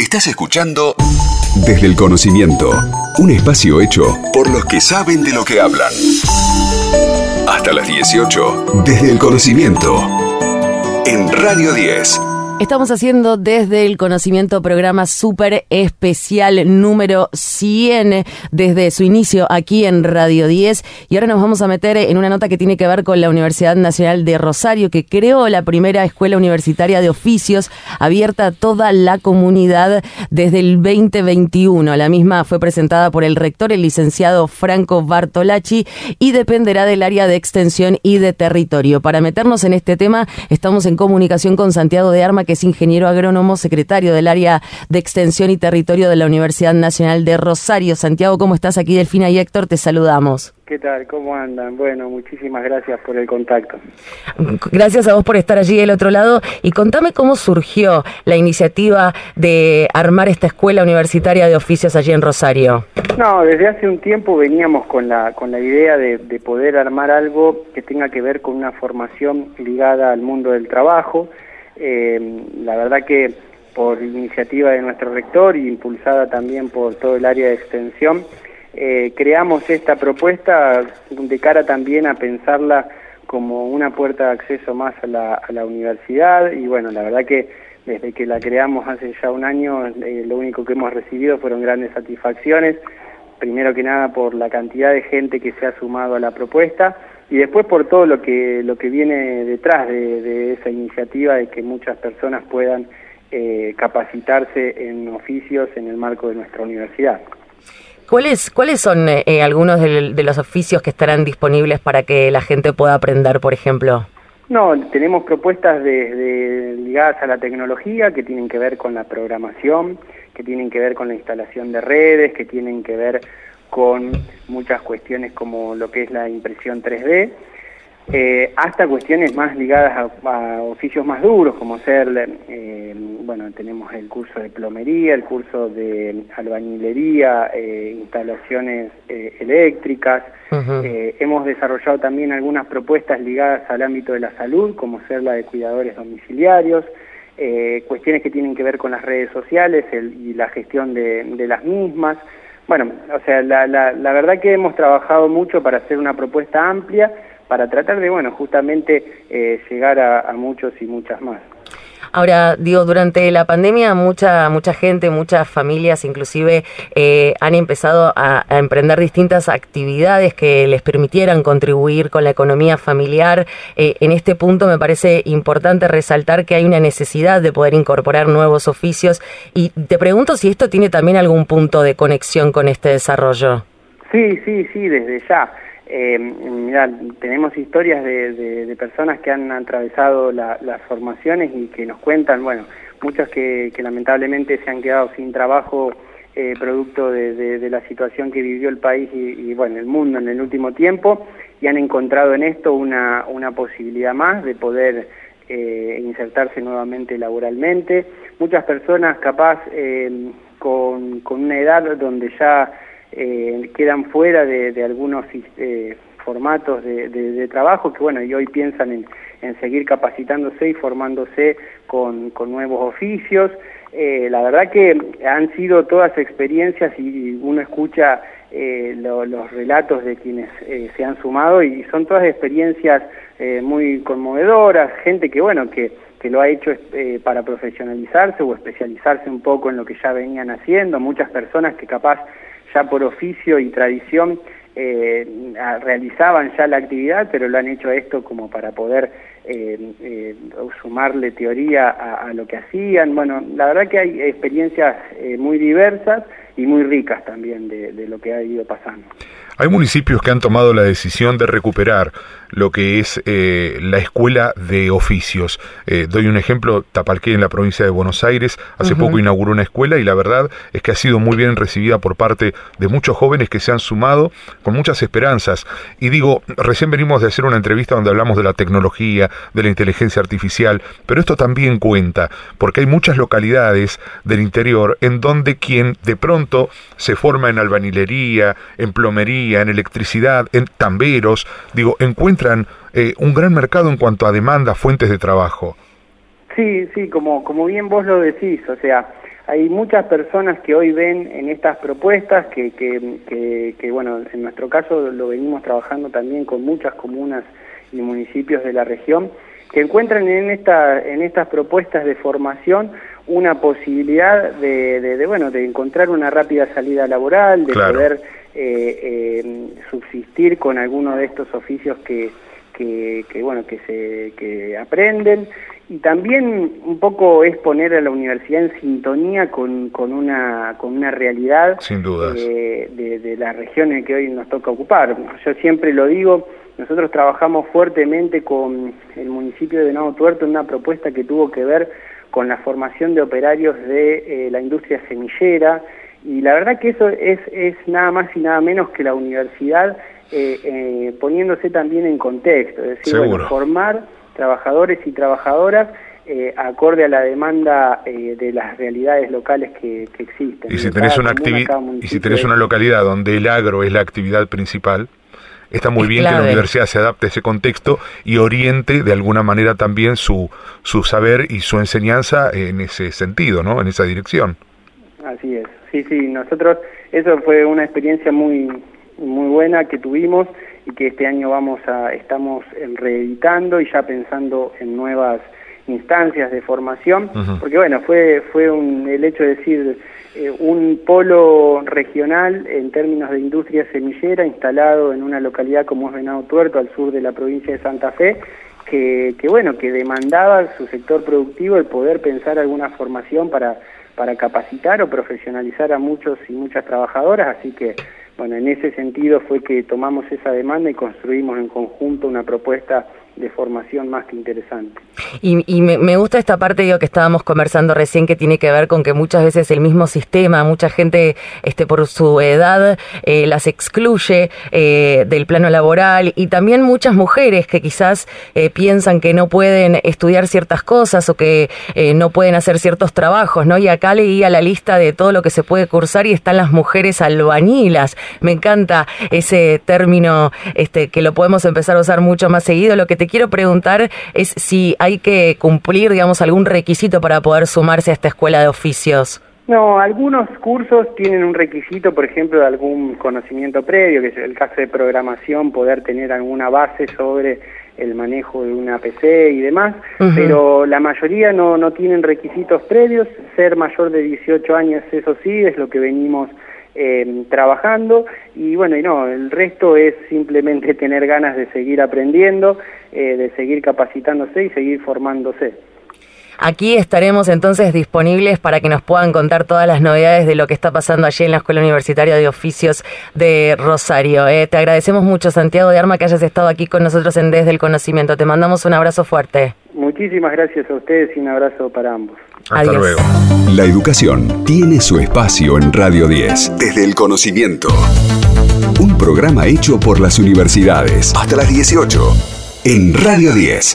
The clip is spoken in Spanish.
Estás escuchando Desde el Conocimiento, un espacio hecho por los que saben de lo que hablan. Hasta las 18, Desde el Conocimiento, en Radio 10. Estamos haciendo desde el conocimiento programa súper especial número 100 desde su inicio aquí en Radio 10 y ahora nos vamos a meter en una nota que tiene que ver con la Universidad Nacional de Rosario que creó la primera escuela universitaria de oficios abierta a toda la comunidad desde el 2021. La misma fue presentada por el rector, el licenciado Franco Bartolacci y dependerá del área de extensión y de territorio. Para meternos en este tema estamos en comunicación con Santiago de Arma que es ingeniero agrónomo, secretario del área de extensión y territorio de la Universidad Nacional de Rosario. Santiago, ¿cómo estás? Aquí Delfina y Héctor, te saludamos. ¿Qué tal? ¿Cómo andan? Bueno, muchísimas gracias por el contacto. Gracias a vos por estar allí del otro lado y contame cómo surgió la iniciativa de armar esta escuela universitaria de oficios allí en Rosario. No, desde hace un tiempo veníamos con la, con la idea de, de poder armar algo que tenga que ver con una formación ligada al mundo del trabajo, eh, la verdad que por iniciativa de nuestro rector y impulsada también por todo el área de extensión, eh, creamos esta propuesta de cara también a pensarla como una puerta de acceso más a la, a la universidad. Y bueno, la verdad que desde que la creamos hace ya un año, eh, lo único que hemos recibido fueron grandes satisfacciones, primero que nada por la cantidad de gente que se ha sumado a la propuesta, y después por todo lo que lo que viene detrás de, esa iniciativa de que muchas personas puedan eh, capacitarse en oficios en el marco de nuestra universidad. ¿Cuáles, ¿Cuáles son eh, algunos de, los oficios que estarán disponibles para que la gente pueda aprender, por ejemplo? No, tenemos propuestas de, ligadas a la tecnología que tienen que ver con la programación, que tienen que ver con la instalación de redes, que tienen que ver con muchas cuestiones como lo que es la impresión 3D, eh, hasta cuestiones más ligadas a, oficios más duros, como ser, eh, bueno, tenemos el curso de plomería, el curso de albañilería, eh, instalaciones eléctricas. hemos desarrollado también algunas propuestas ligadas al ámbito de la salud, como ser la de cuidadores domiciliarios, cuestiones que tienen que ver con las redes sociales y la gestión de las mismas. Bueno, o sea, la, verdad que hemos trabajado mucho para hacer una propuesta amplia, para tratar de, bueno, justamente eh, llegar a muchos y muchas más. Ahora, digo, durante la pandemia mucha mucha gente, muchas familias inclusive eh, han empezado a, emprender distintas actividades que les permitieran contribuir con la economía familiar. Eh, en este punto me parece importante resaltar que hay una necesidad de poder incorporar nuevos oficios y te pregunto si esto tiene también algún punto de conexión con este desarrollo. Sí, sí, sí, desde ya. Eh, mirá, tenemos historias de, personas que han atravesado las formaciones y que nos cuentan, bueno, muchos que, lamentablemente se han quedado sin trabajo eh, producto de, la situación que vivió el país y, bueno, el mundo en el último tiempo y han encontrado en esto una, posibilidad más de poder eh, insertarse nuevamente laboralmente. Muchas personas capaz eh, con una edad donde ya eh, quedan fuera de, algunos eh, formatos de, trabajo que bueno y hoy piensan en, seguir capacitándose y formándose con, nuevos oficios. Eh, la verdad que han sido todas experiencias y uno escucha los relatos de quienes se han sumado y son todas experiencias muy conmovedoras gente que bueno que que lo ha hecho para profesionalizarse o especializarse un poco en lo que ya venían haciendo, muchas personas que capaz ya por oficio y tradición eh, realizaban ya la actividad, pero lo han hecho esto como para poder eh, eh, sumarle teoría a, lo que hacían. Bueno, la verdad que hay experiencias muy diversas y muy ricas también de lo que ha ido pasando. Hay municipios que han tomado la decisión de recuperar lo que es eh, la escuela de oficios. Eh, doy un ejemplo, Tapalqué en la provincia de Buenos Aires hace poco inauguró una escuela y la verdad es que ha sido muy bien recibida por parte de muchos jóvenes que se han sumado con muchas esperanzas. Y digo, recién venimos de hacer una entrevista donde hablamos de la tecnología, de la inteligencia artificial, pero esto también cuenta, porque hay muchas localidades del interior en donde quien de pronto se forma en albañilería, en plomería, en electricidad, en tamberos, digo, encuentran eh, un gran mercado en cuanto a demanda, fuentes de trabajo. Sí, sí, como, como bien vos lo decís, o sea, hay muchas personas que hoy ven en estas propuestas, que, que, que, bueno, en nuestro caso lo venimos trabajando también con muchas comunas y municipios de la región, que encuentran en, esta, en estas propuestas de formación una posibilidad de, de, bueno, de encontrar una rápida salida laboral, de poder subsistir con alguno de estos oficios que, que, que, bueno, que, se, que aprenden y también un poco es poner a la universidad en sintonía con, con, una, con una realidad Sin dudas. Eh, de, de la región en que hoy nos toca ocupar. Yo siempre lo digo, nosotros trabajamos fuertemente con el municipio de Venado Tuerto en una propuesta que tuvo que ver con la formación de operarios de eh, la industria semillera y la verdad que eso es, es nada más y nada menos que la universidad eh, eh, poniéndose también en contexto, es decir, bueno, formar trabajadores y trabajadoras eh, acorde a la demanda eh, de las realidades locales que, existen. Y si tenés una y si tenés una localidad donde el agro es la actividad principal, está muy bien que la universidad se adapte a ese contexto y oriente de alguna manera también su, su saber y su enseñanza en ese sentido, ¿no? En esa dirección. Así es. Sí, sí, nosotros, eso fue una experiencia muy, muy buena que tuvimos y que este año vamos a estamos reeditando y ya pensando en nuevas instancias de formación, porque bueno, fue fue un, el hecho de decir eh, un polo regional en términos de industria semillera instalado en una localidad como es Venado Tuerto, al sur de la provincia de Santa Fe, que, que bueno, que demandaba su sector productivo el poder pensar alguna formación para, para capacitar o profesionalizar a muchos y muchas trabajadoras, así que bueno, en ese sentido fue que tomamos esa demanda y construimos en conjunto una propuesta de formación más que interesante. Y, me, gusta esta parte digo, que estábamos conversando recién que tiene que ver con que muchas veces el mismo sistema, mucha gente este, por su edad eh, las excluye eh, del plano laboral y también muchas mujeres que quizás eh, piensan que no pueden estudiar ciertas cosas o que no pueden hacer ciertos trabajos, ¿no? Y acá leía la lista de todo lo que se puede cursar y están las mujeres albañilas. Me encanta ese término este, que lo podemos empezar a usar mucho más seguido. Lo que te quiero preguntar es si hay que cumplir, digamos, algún requisito para poder sumarse a esta escuela de oficios. No, algunos cursos tienen un requisito, por ejemplo, de algún conocimiento previo, que es el caso de programación, poder tener alguna base sobre el manejo de una PC y demás, pero la mayoría no, no tienen requisitos previos, ser mayor de 18 años, eso sí, es lo que venimos eh, trabajando. Y bueno, y no, el resto es simplemente tener ganas de seguir aprendiendo, eh, de seguir capacitándose y seguir formándose. Aquí estaremos entonces disponibles para que nos puedan contar todas las novedades de lo que está pasando allí en la Escuela Universitaria de Oficios de Rosario. Eh, te agradecemos mucho, Santiago de Arma, que hayas estado aquí con nosotros en Desde el Conocimiento. Te mandamos un abrazo fuerte. Muchísimas gracias a ustedes y un abrazo para ambos. Hasta luego. La educación tiene su espacio en Radio 10. Desde el conocimiento. Un programa hecho por las universidades. Hasta las 18. En Radio 10.